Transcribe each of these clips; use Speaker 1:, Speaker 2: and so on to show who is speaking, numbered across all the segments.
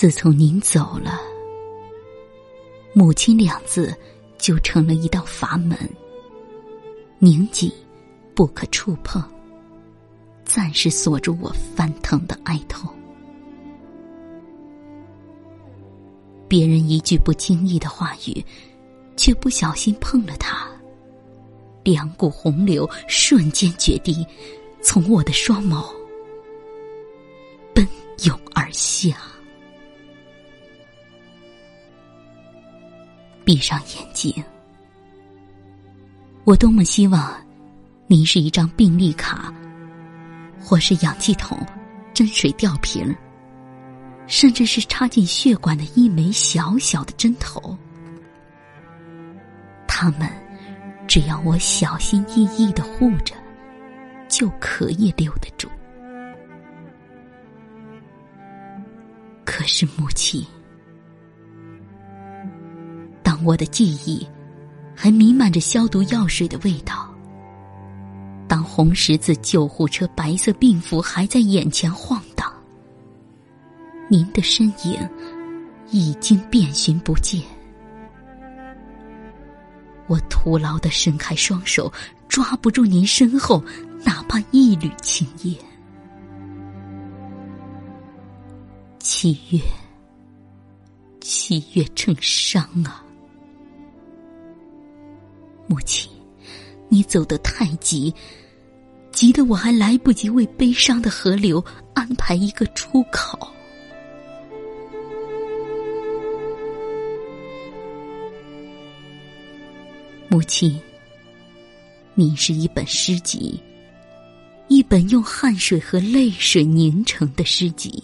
Speaker 1: 自从您走了，母亲两字就成了一道阀门，拧紧，不可触碰，暂时锁住我翻腾的哀痛。别人一句不经意的话语，却不小心碰了它，两股洪流瞬间决堤，从我的双眸奔涌而下。闭上眼睛，我多么希望，您是一张病历卡，或是氧气筒、针水吊瓶。甚至是插进血管的一枚小小的针头，他们只要我小心翼翼的护着，就可以留得住。可是母亲，我的记忆还弥漫着消毒药水的味道，当红十字救护车白色病服还在眼前晃荡。您的身影已经遍寻不见，我徒劳的伸开双手，抓不住您身后哪怕一缕青烟。七月，七月成伤啊！母亲，你走得太急，急得我还来不及为悲伤的河流安排一个出口。母亲，你是一本诗集，一本用汗水和泪水凝成的诗集。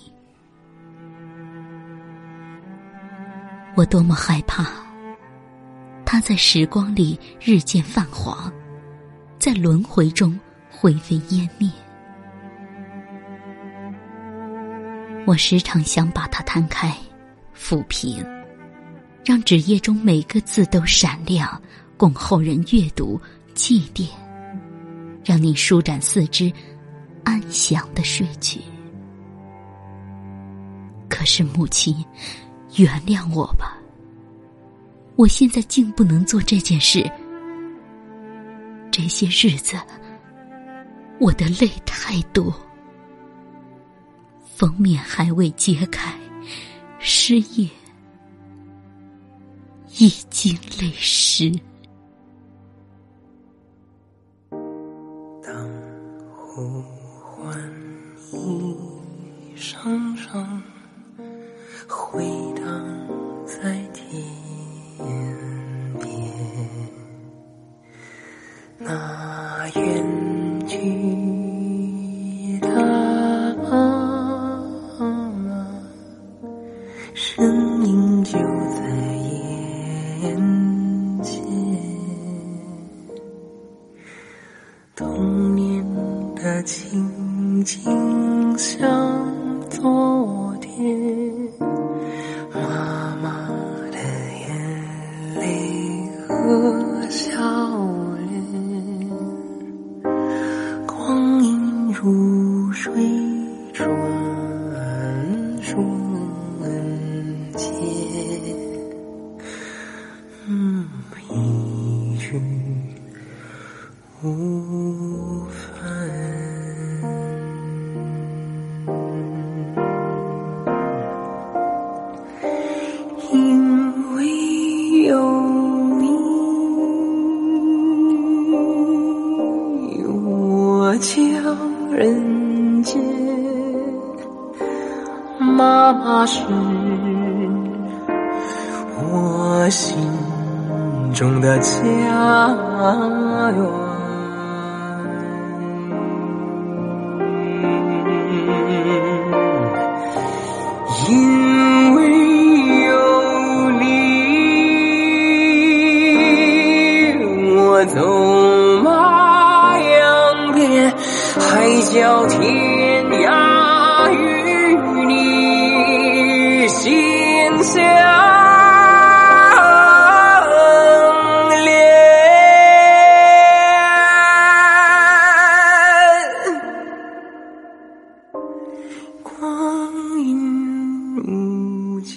Speaker 1: 我多么害怕，它在时光里日渐泛黄，在轮回中灰飞烟灭。我时常想把它摊开，抚平，让纸页中每个字都闪亮。供后人阅读、祭奠，让你舒展四肢，安详的睡去。可是母亲，原谅我吧，我现在竟不能做这件事。这些日子，我的泪太多，封面还未揭开，诗页已经泪湿。
Speaker 2: 当呼唤一声声，的情景像昨天，妈妈的眼泪和笑脸，光阴如水转瞬间，嗯，一句无将人间，妈妈是我心中的家园。因海角天涯与你心相连，光阴无间。